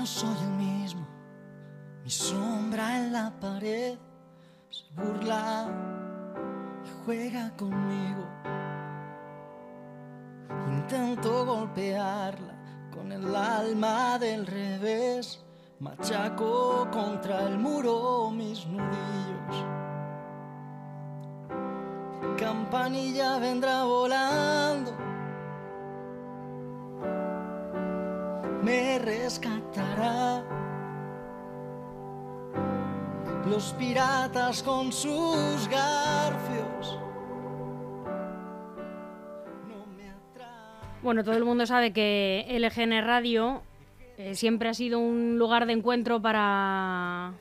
no soy el mismo. Mi sombra en la pared se burla y juega conmigo. Intento golpearla con el alma del revés. Machaco contra el muro mis nudillos. Campanilla vendrá volando. Los piratas con sus garfios. No me. Bueno, todo el mundo sabe que LGN Radio eh, siempre ha sido un lugar de encuentro para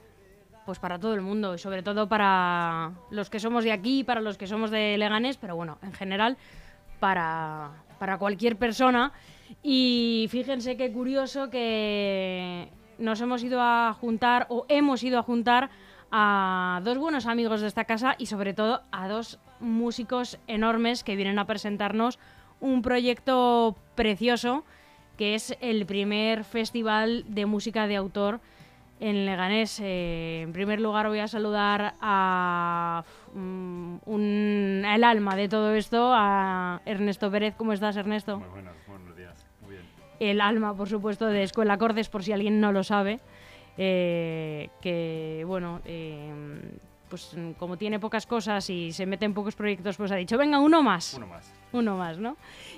pues para todo el mundo y sobre todo para los que somos de aquí, para los que somos de Leganés, pero bueno, en general para, para cualquier persona. Y fíjense qué curioso que nos hemos ido a juntar o hemos ido a juntar a dos buenos amigos de esta casa y sobre todo a dos músicos enormes que vienen a presentarnos un proyecto precioso que es el primer festival de música de autor en Leganés. Eh, en primer lugar voy a saludar a mm, un- el alma de todo esto, a Ernesto Pérez. ¿Cómo estás, Ernesto? Muy buenos, el alma, por supuesto, de Escuela Acordes, por si alguien no lo sabe, eh, que, bueno, eh, pues como tiene pocas cosas y se mete en pocos proyectos, pues ha dicho, venga, uno más, Uno más. uno más, ¿no?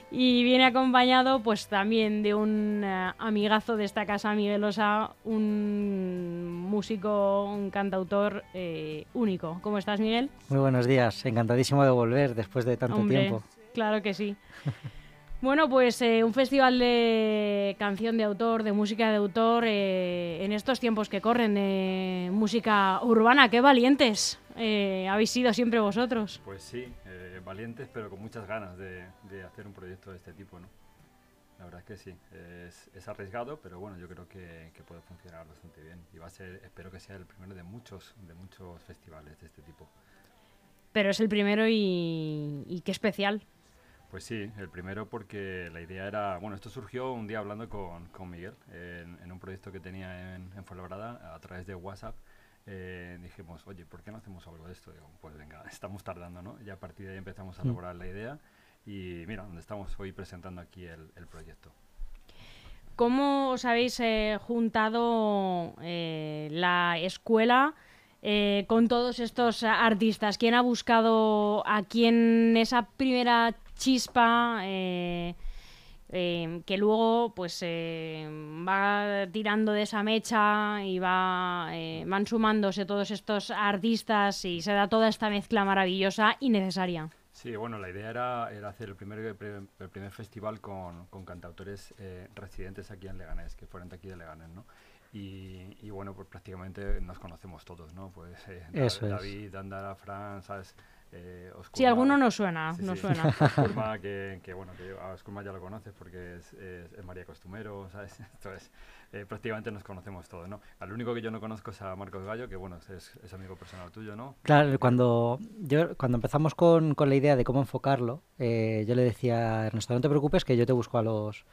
Y viene acompañado, pues también de un eh, amigazo de esta casa, Miguel Osa, un músico, un cantautor eh, único. ¿Cómo estás, Miguel? Muy buenos días, encantadísimo de volver después de tanto Hombre, tiempo. Claro que sí. Bueno, pues eh, un festival de canción de autor, de música de autor, eh, en estos tiempos que corren, de música urbana, qué valientes eh, habéis sido siempre vosotros. Pues sí, eh, valientes, pero con muchas ganas de, de hacer un proyecto de este tipo, ¿no? La verdad es que sí, es, es arriesgado, pero bueno, yo creo que, que puede funcionar bastante bien. Y va a ser, espero que sea el primero de muchos, de muchos festivales de este tipo. Pero es el primero y, y qué especial. Pues sí, el primero porque la idea era, bueno, esto surgió un día hablando con, con Miguel en, en un proyecto que tenía en, en Fuenlabrada a través de WhatsApp. eh, dijimos, oye, ¿por qué no hacemos algo de esto? Digo, pues venga, estamos tardando, ¿no? Y a partir de ahí empezamos a Mm. elaborar la idea y mira, donde estamos hoy presentando aquí el, el proyecto. ¿Cómo os habéis eh, juntado eh, la escuela eh, con todos estos artistas? ¿Quién ha buscado a quién esa primera chispa eh, eh, que luego pues eh, va tirando de esa mecha y va, eh, van sumándose todos estos artistas y se da toda esta mezcla maravillosa y necesaria? Sí, bueno, la idea era, era hacer el primer, el primer festival con, con cantautores eh, residentes aquí en Leganés, que fueran de aquí de Leganés, ¿no? Y, y bueno, pues prácticamente nos conocemos todos, ¿no? Pues eh, Eso es. David, Andara, Fran, ¿sabes? Eh, Si Oskurma, alguno no suena, Sí, no sí. suena. Oskurma, que, que bueno, que a Oskurma ya lo conoces porque es, es- es María Costumero, ¿sabes? Entonces, eh, prácticamente nos conocemos todos, ¿no? Al único que yo no conozco es a Marcos Gallo, que bueno, es, es amigo personal tuyo, ¿no? Claro, cuando, yo, cuando empezamos con, con la idea de cómo enfocarlo, eh, yo le decía a Ernesto, no te preocupes que yo te busco a los,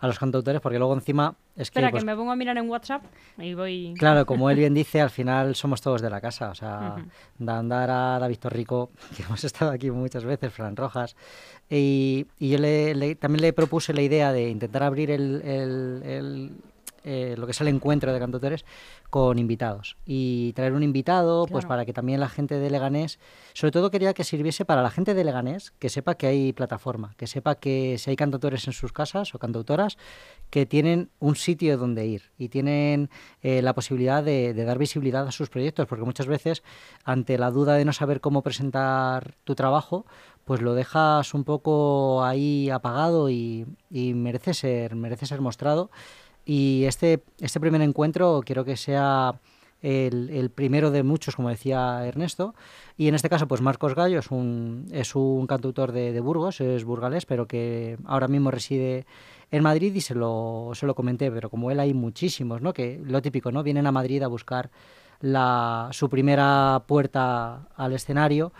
a los cantautores, porque luego encima es que, Espera, pues, que me pongo a mirar en WhatsApp y voy... claro, como él bien dice, al final somos todos de la casa, o sea, Ujú. Dandara, David Torrico, que hemos estado aquí muchas veces, Fran Rojas, y, y yo le, le- también le propuse la idea de intentar abrir el, el- el, eh, lo que es el encuentro de cantautores con invitados y traer un invitado pues para que también la gente de Leganés, sobre todo quería que sirviese para la gente de Leganés, que sepa que hay plataforma, que sepa que si hay cantautores en sus casas o cantautoras, que tienen un sitio donde ir y tienen eh, la posibilidad de, de dar visibilidad a sus proyectos, porque muchas veces ante la duda de no saber cómo presentar tu trabajo, pues lo dejas un poco ahí apagado y, y merece ser merece ser mostrado. Y este, este primer encuentro quiero que sea el, el primero de muchos, como decía Ernesto. Y en este caso, pues Marcos Gallo es un, es un cantautor de, Burgos, es burgalés, pero que ahora mismo reside en Madrid y se lo, se lo comenté, pero como él hay muchísimos, ¿no? Que lo típico, ¿no? Vienen a Madrid a buscar la, su primera puerta al escenario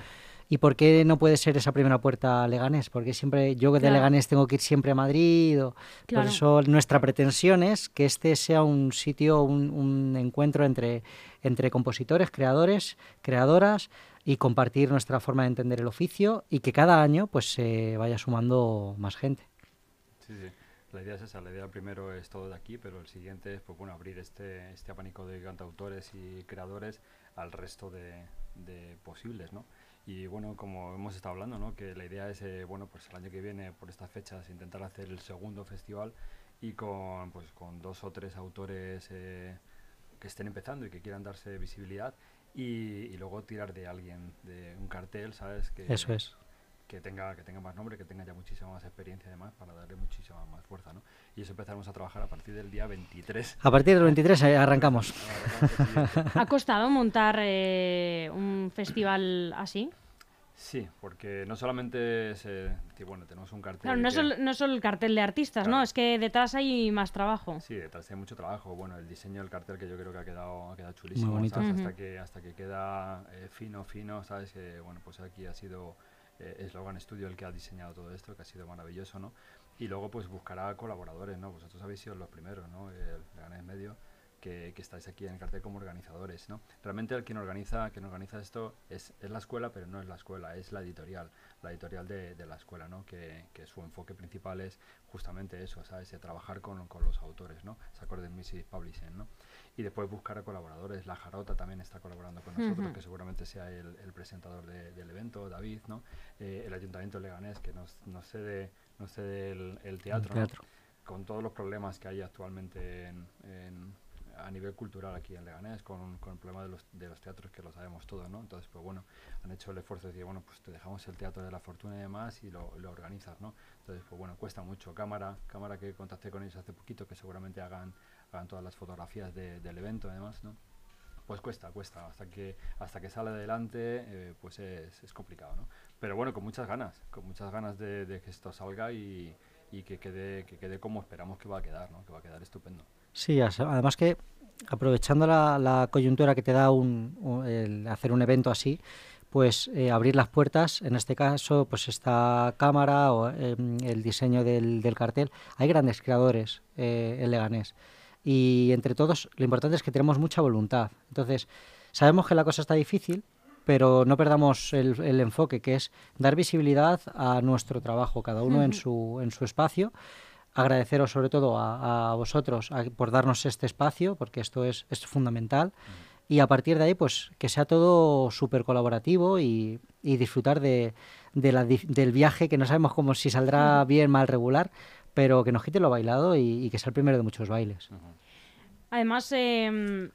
¿Y por qué no puede ser esa primera puerta Leganés? Porque siempre yo de Claro. Leganés tengo que ir siempre a Madrid. o- Claro. Por eso nuestra pretensión es que este sea un sitio, un, un encuentro entre, entre compositores, creadores, creadoras y compartir nuestra forma de entender el oficio y que cada año pues se vaya sumando más gente. Sí, sí. La idea es esa, la idea primero es todo de aquí, pero el siguiente es pues, bueno, abrir este, este abanico de cantautores y creadores al resto de, de posibles, ¿no? Y bueno, como hemos estado hablando, ¿no? Que la idea es, eh, bueno, pues el año que viene, por estas fechas, intentar hacer el segundo festival y con, pues, con dos o tres autores eh, que estén empezando y que quieran darse visibilidad y, y luego tirar de alguien, de un cartel, ¿sabes? Que, Eso es. Que tenga que tenga más nombre, que tenga ya muchísima más experiencia además para darle muchísima más fuerza, ¿no? Y eso empezaremos a trabajar a partir del día 23. A partir del 23 eh, arrancamos. ¿Ha costado montar eh, un festival así? Sí, porque no solamente es, eh, bueno, tenemos un cartel. Claro, no es, que- solo, no es solo el cartel de artistas, ¿no? Claro. Es que detrás hay más trabajo. Sí, detrás hay mucho trabajo. Bueno, el diseño del cartel que yo creo que ha quedado, ha quedado chulísimo. bonito. ¿sabes? Ujú. Hasta que hasta que queda eh, fino, fino, ¿sabes? Que, bueno, pues aquí ha sido eh, Slogan Studio el que ha diseñado todo esto, que ha sido maravilloso, ¿no? Y luego pues buscará colaboradores, ¿no? Vosotros habéis sido los primeros, ¿no? El Leganés Medio, que, que estáis aquí en el cartel como organizadores, ¿no? Realmente el quien organiza, quien organiza esto es, es la escuela, pero no es la escuela, es la editorial, la editorial de, de la escuela, ¿no? Que, que su enfoque principal es justamente eso, ¿sabes? De trabajar con, con los autores, ¿no? Sacor del Music Publishing, ¿no? Y después buscar a colaboradores. La Jarota también está colaborando con nosotros, Ujú. que seguramente sea el, el presentador de- del evento, David, ¿no? Eh, el Ayuntamiento Leganés, que nos, nos cede, nos cede el, el teatro, ¿no? teatro. con todos los problemas que hay actualmente en- en- a nivel cultural aquí en Leganés, con, con el problema de los, de los teatros que lo sabemos todos, ¿no? Entonces, pues bueno, han hecho el esfuerzo de decir, bueno, pues te dejamos el Teatro de la Fortuna y demás y lo, lo organizas, ¿no? Entonces, pues bueno, cuesta mucho. Cámara, cámara que contacté con ellos hace poquito, que seguramente hagan, hagan todas las fotografías de- del evento además, ¿no? Pues cuesta, cuesta, hasta que hasta que sale adelante, eh, pues es, es complicado, ¿no? Pero bueno, con muchas ganas, con muchas ganas de, de que esto salga y, y que quede que quede como esperamos que va a quedar, ¿no? Que va a quedar estupendo. Sí, además que aprovechando la, la coyuntura que te da un, un- el hacer un evento así, pues eh, abrir las puertas, en este caso, pues esta cámara o em, el diseño del, del cartel. Hay grandes creadores eh, en Leganés y entre todos lo importante es que tenemos mucha voluntad. Entonces, sabemos que la cosa está difícil, pero no perdamos el, el enfoque, que es dar visibilidad a nuestro trabajo, cada uno en, Ujú. su, en su espacio. Agradeceros sobre todo a, a vosotros a- por darnos este espacio, porque esto es, es fundamental. Y a partir de ahí, pues que sea todo súper colaborativo y, y disfrutar de, de la del viaje, que no sabemos cómo si saldrá bien, mal, regular, pero que nos quite lo bailado y, y que sea el primero de muchos bailes. Además, eh,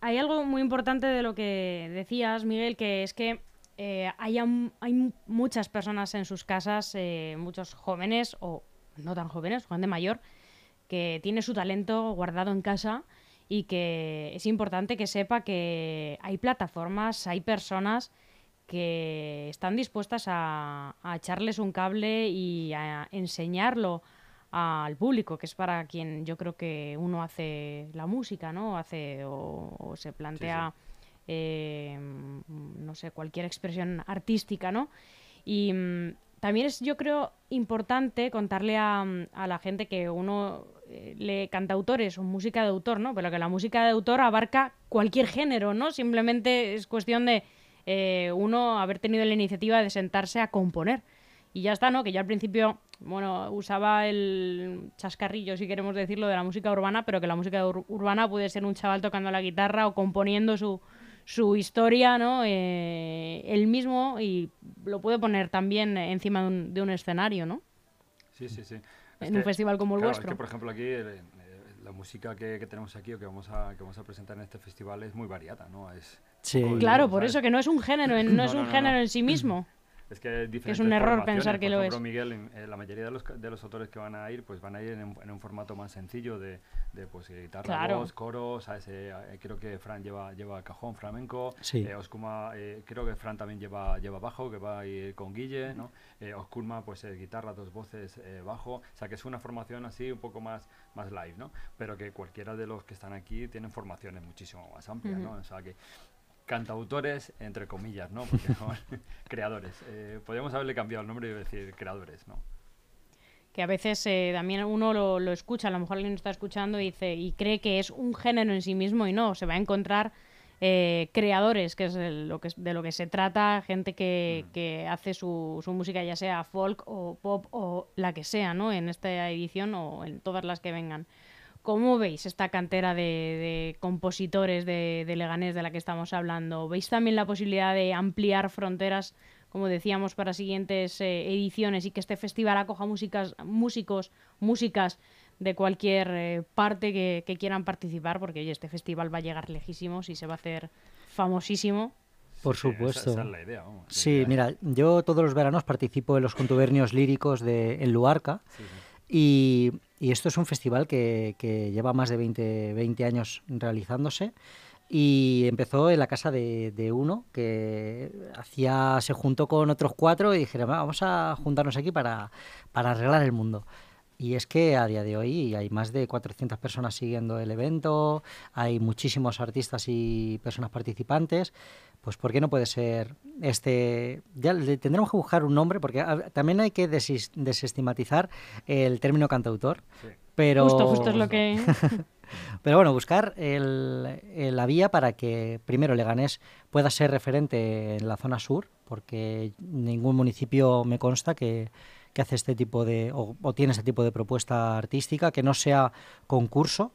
hay algo muy importante de lo que decías, Miguel, que es que eh, hay, hay mu- muchas personas en sus casas, eh, muchos jóvenes o no tan jóvenes, gente mayor, que tiene su talento guardado en casa y que es importante que sepa que hay plataformas, hay personas que están dispuestas a, a echarles un cable y a enseñarlo al público, que es para quien yo creo que uno hace la música, ¿no? Hace o, o se plantea, eh, no sé, cualquier expresión artística, ¿no? Y mm, también es, yo creo, importante contarle a, mm, la gente que uno eh, lee cantautores o música de autor, ¿no? Pero que la música de autor abarca cualquier género, ¿no? Simplemente es cuestión de eh, uno haber tenido la iniciativa de sentarse a componer. Y ya está, ¿no? Que yo al principio, bueno, usaba el chascarrillo, si queremos decirlo, de la música urbana, pero que la música ur- urbana puede ser un chaval tocando la guitarra o componiendo su, su historia, ¿no? Eh, él mismo y lo puede poner también encima de un, de un escenario, ¿no? Sí, sí, sí. Es En un festival como el claro, vuestro. Es que, por ejemplo, aquí eh, eh, la música que, que tenemos aquí o que vamos, a, que vamos a presentar en este festival es muy variada, ¿no? Es, Sí. Claro, por ¿sabes? eso que no es un género, en- no, No, es no, un no, género no. en sí mismo. Es que diferentes un error pensar que Por lo ejemplo, es. Miguel, en- en la mayoría de los, de los autores que van a ir, pues van a ir en, un- en un formato más sencillo de, de pues, eh, guitarra, Claro. voz, coro, ¿sabes? Eh, eh, creo que Fran lleva, lleva cajón flamenco, Sí. eh, Oscuma, eh, creo que Fran también lleva, lleva bajo, que va a ir con Guille, ¿no? Eh, Osculma, pues eh, guitarra, dos voces, eh, bajo, o sea que es una formación así un poco más, más live, ¿no? Pero que cualquiera de los que están aquí tienen formaciones muchísimo más amplias. ¿no? O sea que cantautores, entre comillas, ¿no? Porque creadores. Eh, podríamos haberle cambiado el nombre y decir creadores, ¿no? que a veces eh, también uno lo, lo, escucha, a lo mejor alguien está escuchando y dice y cree que es un género en sí mismo y no, se va a encontrar eh, creadores, que es de lo que, de lo que se trata, gente que, que hace su, su, música ya sea folk o pop o la que sea, ¿no? En esta edición o en todas las que vengan. ¿Cómo veis esta cantera de, de compositores de, de Leganés de la que estamos hablando? ¿Veis también la posibilidad de ampliar fronteras como decíamos, para siguientes eh, ediciones y que este festival acoja músicas, músicos, músicas de cualquier eh, parte que, que, quieran participar, porque oye, este festival va a llegar lejísimos y se va a hacer famosísimo. Por supuesto. Esa, esa es la idea, vamos, la Sí, idea. mira, yo todos los veranos participo en los contubernios líricos de, en Luarca. Sí, sí. Y, y, esto es un festival que, que lleva más de 20, 20 años realizándose. Y empezó en la casa de, de, uno que hacía se juntó con otros cuatro y dijeron vamos a juntarnos aquí para, para arreglar el mundo y es que a día de hoy hay más de 400 personas siguiendo el evento, hay muchísimos artistas y personas participantes, pues ¿por qué no puede ser este? Ya le tendremos que buscar un nombre porque a, también hay que desis, desestigmatizar el término cantautor, Sí. pero Justo, justo es lo que... pero bueno, buscar el, el, la vía para que primero Leganés pueda ser referente en la zona sur, porque ningún municipio me consta que, que hace este tipo de o, o, tiene este tipo de propuesta artística, que no sea concurso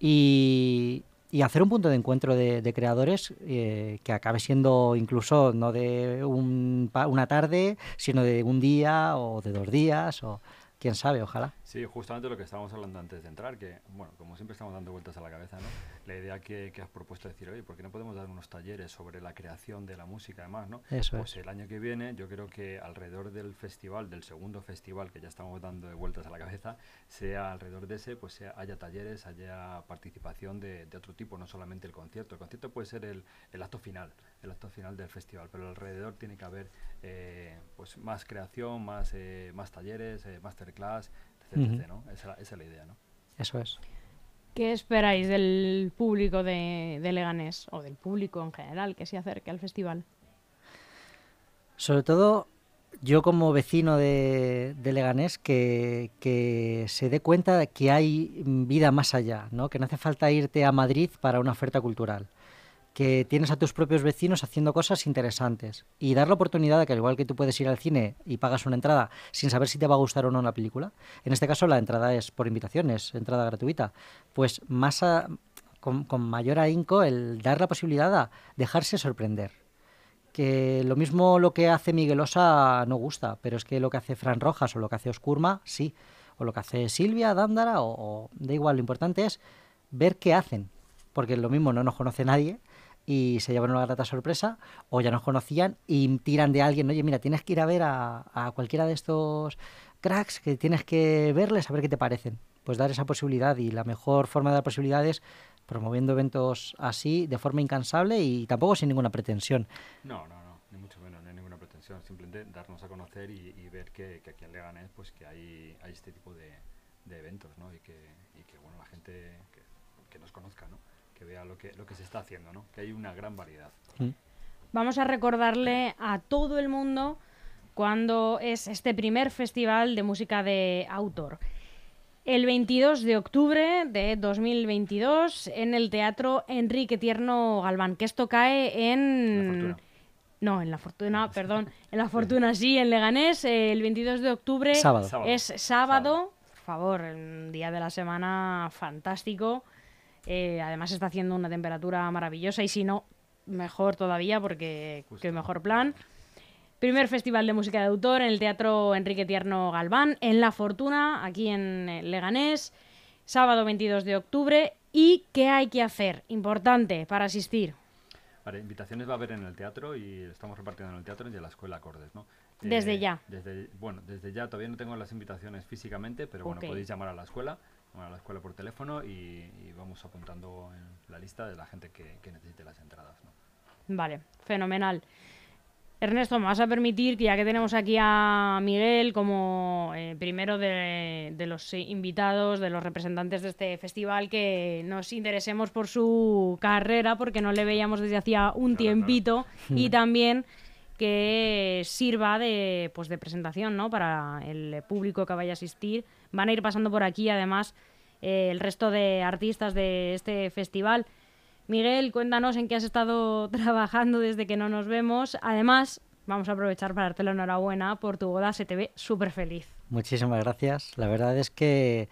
y, y hacer un punto de encuentro de, de creadores eh, que acabe siendo incluso no de un, una tarde, sino de un día o de dos días o quién sabe, ojalá. Sí, justamente lo que estábamos hablando antes de entrar, que, bueno, como siempre estamos dando vueltas a la cabeza, ¿no? La idea que, que has propuesto es decir, oye, ¿por qué no podemos dar unos talleres sobre la creación de la música, además, ¿no? Eso pues es. el año que viene, yo creo que alrededor del festival, del segundo festival que ya estamos dando de vueltas a la cabeza, sea alrededor de ese, pues sea, haya talleres, haya participación de, de, otro tipo, no solamente el concierto. El concierto puede ser el, el acto final, el acto final del festival, pero alrededor tiene que haber eh, pues más creación, más, eh, más talleres, eh, masterclass, etc. Uh -huh. ¿no? esa, esa, es la idea, ¿no? Eso es. ¿Qué esperáis del público de, de, Leganés o del público en general que se acerque al festival? Sobre todo, yo como vecino de, de Leganés, que, que, se dé cuenta de que hay vida más allá, ¿no? que no hace falta irte a Madrid para una oferta cultural que tienes a tus propios vecinos haciendo cosas interesantes y dar la oportunidad de que al igual que tú puedes ir al cine y pagas una entrada sin saber si te va a gustar o no la película, en este caso la entrada es por invitación, es entrada gratuita, pues más con, mayor ahínco el dar la posibilidad a dejarse sorprender. Que lo mismo lo que hace Miguelosa no gusta, pero es que lo que hace Fran Rojas o lo que hace Oscurma, sí, o lo que hace Silvia, Dándara, o, o da igual, lo importante es ver qué hacen, porque lo mismo no nos conoce nadie, y se llevan una grata sorpresa o ya nos conocían y tiran de alguien, oye, mira, tienes que ir a ver a, a, cualquiera de estos cracks que tienes que verles a ver qué te parecen. Pues dar esa posibilidad y la mejor forma de dar posibilidades promoviendo eventos así de forma incansable y tampoco sin ninguna pretensión. No, no, no, ni mucho menos, no hay ninguna pretensión, simplemente darnos a conocer y, ver que, que, aquí en Leganés pues que hay, hay este tipo de, de eventos, ¿no? Y que, y que, bueno, la gente que nos conozca, ¿no? Que vea lo que, lo que se está haciendo, ¿no? que hay una gran variedad. Mm. Vamos a recordarle a todo el mundo cuando es este primer festival de música de autor. El 22 de octubre de 2022 en el Teatro Enrique Tierno Galván, que esto cae en... No, en la Fortuna, perdón. En la Fortuna sí, en Leganés. El 22 de octubre sábado. es sábado. sábado. Por favor, un día de la semana fantástico. Eh, además está haciendo una temperatura maravillosa y si no, mejor todavía porque Justo. qué mejor plan. Primer festival de música de autor en el Teatro Enrique Tierno Galván, en La Fortuna, aquí en eh, Leganés, sábado 22 de octubre. ¿Y qué hay que hacer? Importante para asistir. Vale, invitaciones va a haber en el teatro y estamos repartiendo en el teatro y en la escuela Acordes, ¿no? Desde eh, ya. Desde, bueno, desde ya todavía no tengo las invitaciones físicamente, pero bueno, okay. podéis llamar a la escuela a la escuela por teléfono y, y, vamos apuntando en la lista de la gente que, que necesite las entradas. ¿no? Vale, fenomenal. Ernesto, me vas a permitir que ya que tenemos aquí a Miguel como eh, primero de, los invitados, de los representantes de este festival, que nos interesemos por su carrera, porque no le veíamos desde hacía un tiempito, y también que sirva de, pues, de presentación ¿no? para el público que vaya a asistir. Van a ir pasando por aquí, además, eh, el resto de artistas de este festival. Miguel, cuéntanos en qué has estado trabajando desde que no nos vemos. Además, vamos a aprovechar para darte la enhorabuena por tu boda, se te ve súper feliz. Muchísimas gracias. La verdad es que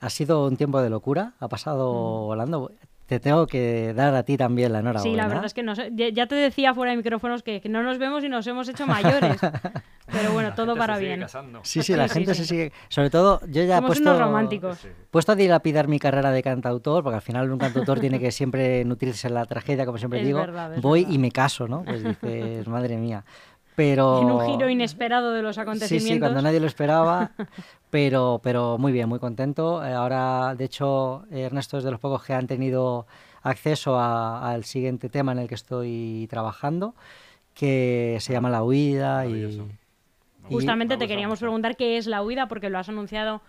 ha sido un tiempo de locura, ha pasado mm. volando. Te tengo que dar a ti también la enhorabuena. Sí, la verdad es que no ya te decía fuera de micrófonos que, no nos vemos y nos hemos hecho mayores. Pero bueno, todo para bien. Sí, sí, la gente se sigue. Sobre todo, yo ya he puesto, románticos. puesto a dilapidar mi carrera de cantautor, porque al final un cantautor tiene que siempre nutrirse en la tragedia, como siempre digo. voy y me caso, ¿no? Pues dices, madre mía. Pero... En un giro inesperado de los acontecimientos. Sí, sí, cuando nadie lo esperaba. pero, pero muy bien, muy contento. Eh, ahora, de hecho, Ernesto es de los pocos que han tenido acceso al siguiente tema en el que estoy trabajando, que se llama La Huida. Y, Justamente te queríamos preguntar qué es La Huida, porque lo has anunciado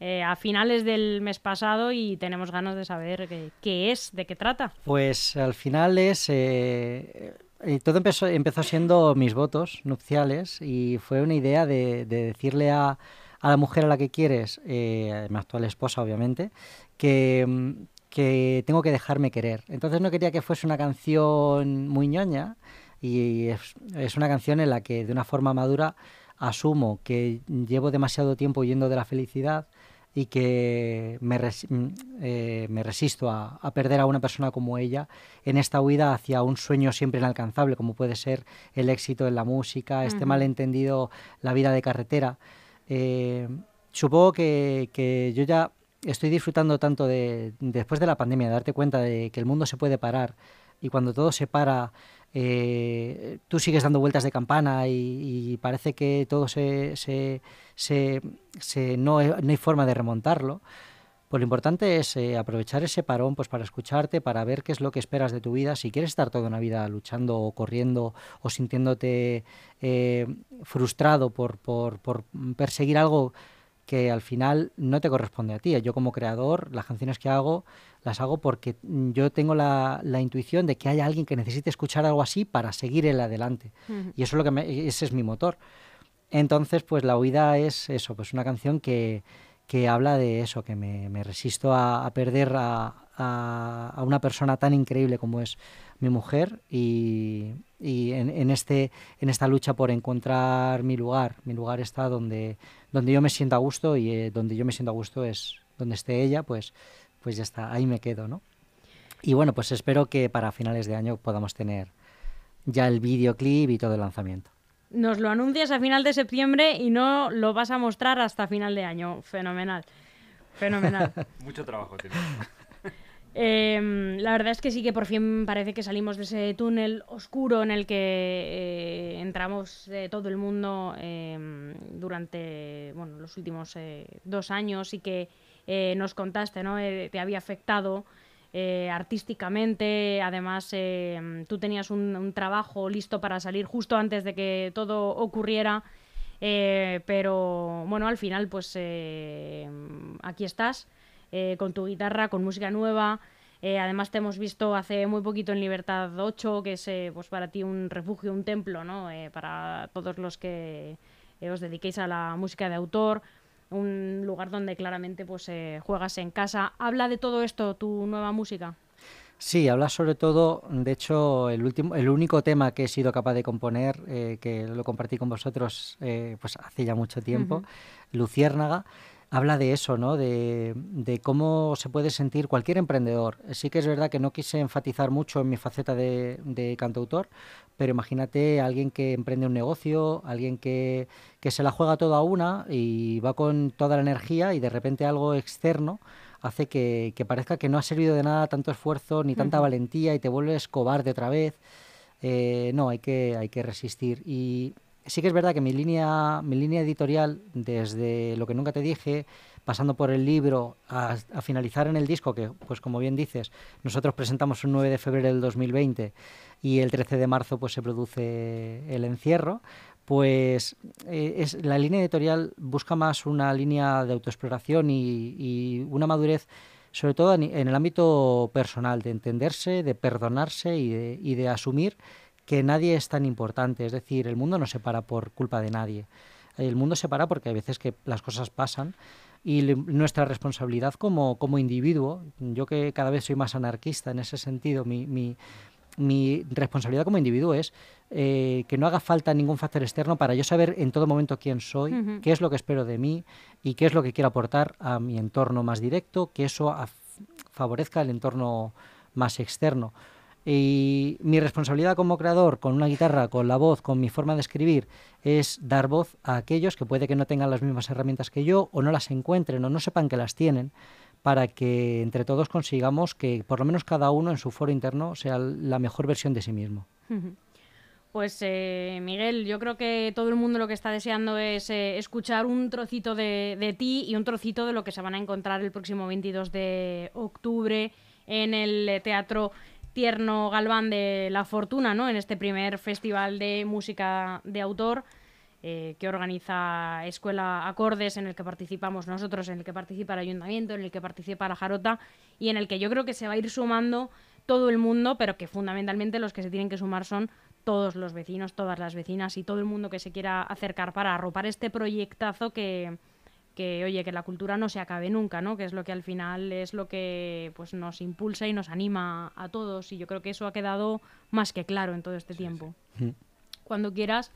eh, a finales del mes pasado y tenemos ganas de saber qué, es, de qué trata. Pues al final es... Eh, y todo empezó, empezó siendo mis votos nupciales y fue una idea de, decirle a, a, la mujer a la que quieres, eh, mi actual esposa obviamente, que, que, tengo que dejarme querer. Entonces no quería que fuese una canción muy ñoña y es, es, una canción en la que de una forma madura asumo que llevo demasiado tiempo huyendo de la felicidad y que me, mm, eh, me resisto a, perder a una persona como ella en esta huida hacia un sueño siempre inalcanzable, como puede ser el éxito en la música, este malentendido, la vida de carretera. Eh, supongo que, que, yo ya estoy disfrutando tanto de, después de la pandemia, de darte cuenta de que el mundo se puede parar y cuando todo se para eh, tú sigues dando vueltas de campana y, parece que todo se, se, se, no, hay, forma de remontarlo. Pues lo importante es eh, aprovechar ese parón pues para escucharte, para ver qué es lo que esperas de tu vida. Si quieres estar toda una vida luchando o corriendo o sintiéndote eh, frustrado por, por perseguir algo que al final no te corresponde a ti. Yo como creador, las canciones que hago las hago porque yo tengo la, la intuición de que hay alguien que necesite escuchar algo así para seguir el adelante. Y eso es lo que me, ese es mi motor. Entonces, pues la huida es eso, pues una canción que, que habla de eso, que me, me resisto a, perder a, a, una persona tan increíble como es mi mujer y, y en, en, este, en esta lucha por encontrar mi lugar. Mi lugar está donde, donde yo me siento a gusto y eh, donde yo me siento a gusto es donde esté ella, pues pues ya está, ahí me quedo, ¿no? Y bueno, pues espero que para finales de año podamos tener ya el videoclip y todo el lanzamiento. Nos lo anuncias a final de septiembre y no lo vas a mostrar hasta final de año. Fenomenal. Fenomenal. Mucho trabajo tiene. Em, la verdad es que sí que por fin parece que salimos de ese túnel oscuro en el que eh, entramos todo el mundo em, durante bueno, los últimos eh, dos años y que eh, nos contaste, ¿no? Eh, te había afectado eh, artísticamente, además tú tenías un, trabajo listo para salir justo antes de que todo ocurriera, pero bueno, al final pues aquí estás con tu guitarra, con música nueva. además te hemos visto hace muy poquito en Libertad 8, que es pues para ti un refugio, un templo, ¿no? para todos los que os dediquéis a la música de autor un lugar donde claramente pues eh, juegas en casa. ¿Habla de todo esto tu nueva música? Sí, habla sobre todo, de hecho, el último, el único tema que he sido capaz de componer, eh, que lo compartí con vosotros eh, pues hace ya mucho tiempo, Luciérnaga, habla de eso, ¿no? De, cómo se puede sentir cualquier emprendedor. Sí que es verdad que no quise enfatizar mucho en mi faceta de, de cantautor, pero imagínate a alguien que emprende un negocio, alguien que, se la juega toda una y va con toda la energía y de repente algo externo hace que, parezca que no ha servido de nada tanto esfuerzo ni tanta valentía y te vuelves cobarde otra vez. Eh, no, hay que, hay que resistir. Y sí que es verdad que mi línea, mi línea editorial, desde lo que nunca te dije, pasando por el libro, a, finalizar en el disco, que, pues como bien dices, nosotros presentamos un 9 de febrero del 2020 y el 13 de marzo pues se produce el encierro, pues eh, es, la línea editorial busca más una línea de autoexploración y, una madurez, sobre todo en el ámbito personal, de entenderse, de perdonarse y de, y de asumir que nadie es tan importante, es decir, el mundo no se para por culpa de nadie. El mundo se para porque hay veces que las cosas pasan y nuestra responsabilidad como, como individuo, yo que cada vez soy más anarquista en ese sentido, mi, mi, mi responsabilidad como individuo es eh, que no haga falta ningún factor externo para yo saber en todo momento quién soy, qué es lo que espero de mí y qué es lo que quiero aportar a mi entorno más directo, que eso favorezca el entorno más externo. Y mi responsabilidad como creador, con una guitarra, con la voz, con mi forma de escribir, es dar voz a aquellos que puede que no tengan las mismas herramientas que yo o no las encuentren o no sepan que las tienen, para que entre todos consigamos que por lo menos cada uno en su foro interno sea la mejor versión de sí mismo. Pues eh, Miguel, yo creo que todo el mundo lo que está deseando es eh, escuchar un trocito de, de, ti y un trocito de lo que se van a encontrar el próximo 22 de octubre en el Teatro Tierno Galván de La Fortuna, ¿no? En este primer festival de música de autor eh, que organiza Escuela Acordes, en el que participamos nosotros, en el que participa el Ayuntamiento, en el que participa la Jarota y en el que yo creo que se va a ir sumando todo el mundo, pero que fundamentalmente los que se tienen que sumar son todos los vecinos, todas las vecinas y todo el mundo que se quiera acercar para arropar este proyectazo que, que oye, que la cultura no se acabe nunca, ¿no? Que es lo que al final es lo que pues nos impulsa y nos anima a todos y yo creo que eso ha quedado más que claro en todo este tiempo. Cuando quieras,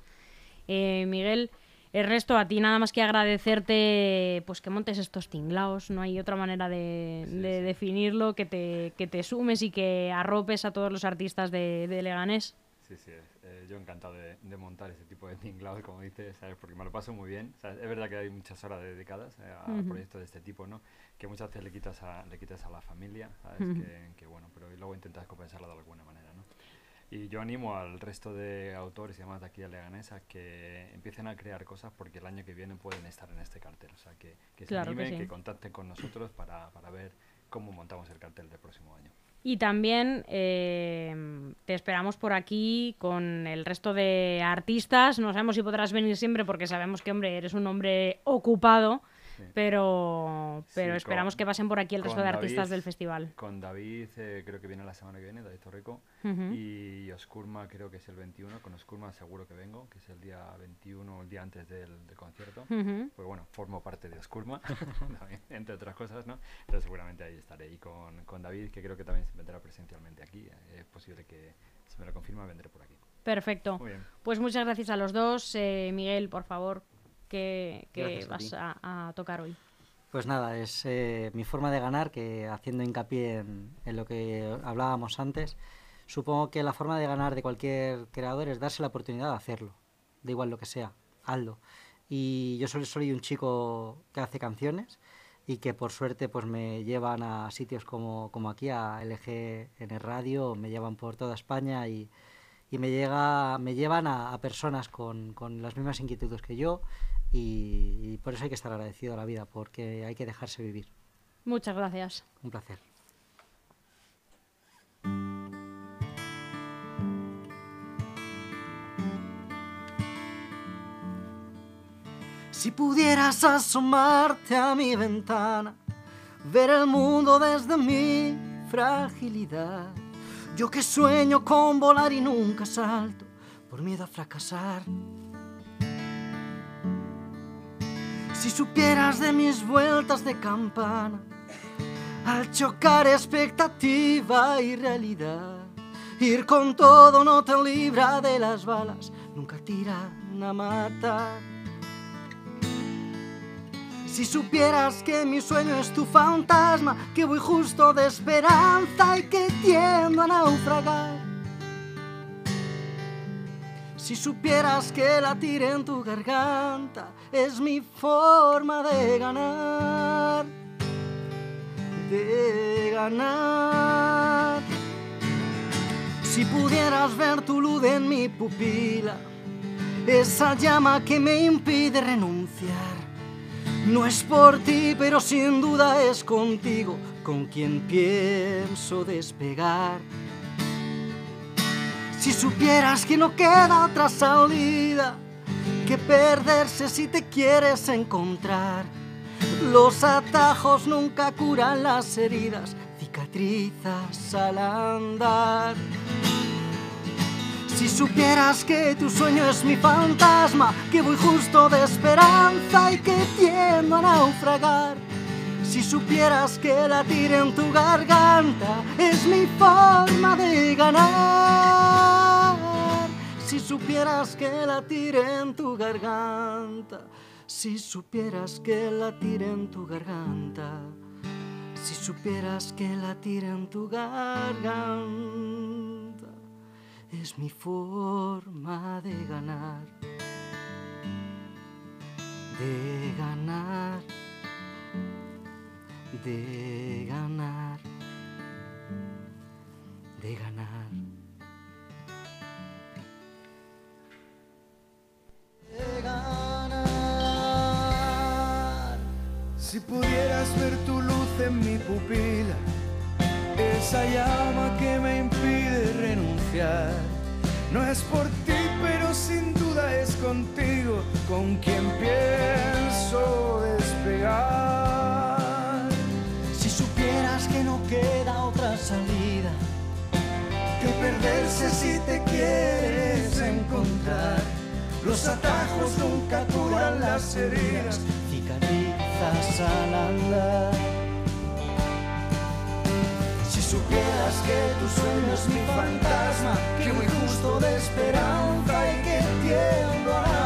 eh, Miguel, el resto a ti nada más que agradecerte pues que montes estos tinglaos, no hay otra manera de, definirlo, que te, que te sumes y que arropes a todos los artistas de, de Leganés. Sí, sí, eh, yo encantado de, montar ese tipo de tinglados, como dices, ¿sabes? porque me lo paso muy bien. Es verdad que hay muchas horas dedicadas eh, a proyectos de este tipo, ¿no? que muchas veces le quitas a, le quitas a la familia, ¿sabes? que, bueno, pero luego intentas compensarlo de alguna manera. ¿no? Y yo animo al resto de autores y demás de aquí de Leganesa que empiecen a crear cosas porque el año que viene pueden estar en este cartel. O sea, que, se animen, que, contacten con nosotros para, para ver cómo montamos el cartel del próximo año. Y también eh, te esperamos por aquí con el resto de artistas. No sabemos si podrás venir siempre porque sabemos que, hombre, eres un hombre ocupado pero, pero esperamos que pasen por aquí el resto de artistas del festival. Con David eh, creo que viene la semana que viene, David Torrico, y Oscurma creo que es el 21, con Oscurma seguro que vengo, que es el día 21, el día antes del, concierto, pues bueno, formo parte de Oscurma, entre otras cosas, ¿no? Pero seguramente ahí estaré. Y con, con David, que creo que también se vendrá presencialmente aquí, eh, es posible que, si me lo confirma, vendré por aquí. Perfecto. Pues muchas gracias a los dos. Eh, Miguel, por favor, que, vas a, tocar hoy? Pues nada, es eh, mi forma de ganar, que haciendo hincapié en, lo que hablábamos antes, supongo que la forma de ganar de cualquier creador es darse la oportunidad de hacerlo, da igual lo que sea, hazlo. Y yo solo soy un chico que hace canciones y que por suerte pues me llevan a sitios como, como aquí, a LG en el radio, me llevan por toda España y, y me, llega, me llevan a, a personas con, con, las mismas inquietudes que yo y, por eso hay que estar agradecido a la vida, porque hay que dejarse vivir. Muchas gracias. Un placer. Si pudieras asomarte a mi ventana, ver el mundo desde mi fragilidad. Yo que sueño con volar y nunca salto por miedo a fracasar. Si supieras de mis vueltas de campana, al chocar expectativa y realidad, ir con todo no te libra de las balas, nunca tiran a matar. Si supieras que mi sueño es tu fantasma, que voy justo de esperanza y que tiendo a naufragar. Si supieras que latir en tu garganta es mi forma de ganar, de ganar. Si pudieras ver tu luz en mi pupila esa llama que me impide renunciar. No es por ti, pero sin duda es contigo con quien pienso despegar. Si supieras que no queda otra salida que perderse si te quieres encontrar. Los atajos nunca curan las heridas, cicatrizas al andar. Si supieras que tu sueño es mi fantasma, que voy justo de esperanza y que tiendo a naufragar. Si supieras que latir en tu garganta es mi forma de ganar. Si supieras que latir en tu garganta. Si supieras que latir en tu garganta. Si supieras que latir en tu garganta es mi forma de ganar. De ganar. De ganar. De ganar. Si pudieras ver tu luz en mi pupila, esa llama que me impide renunciar. No es por ti, pero sin duda es contigo con quien pienso despegar. Si supieras que no queda otra salida que perderse si te quieres encontrar. Los atajos nunca curan las heridas, cicatrizas al andar. Si supieras que tu sueño es mi fantasma, que voy justo de esperanza y que tiendo a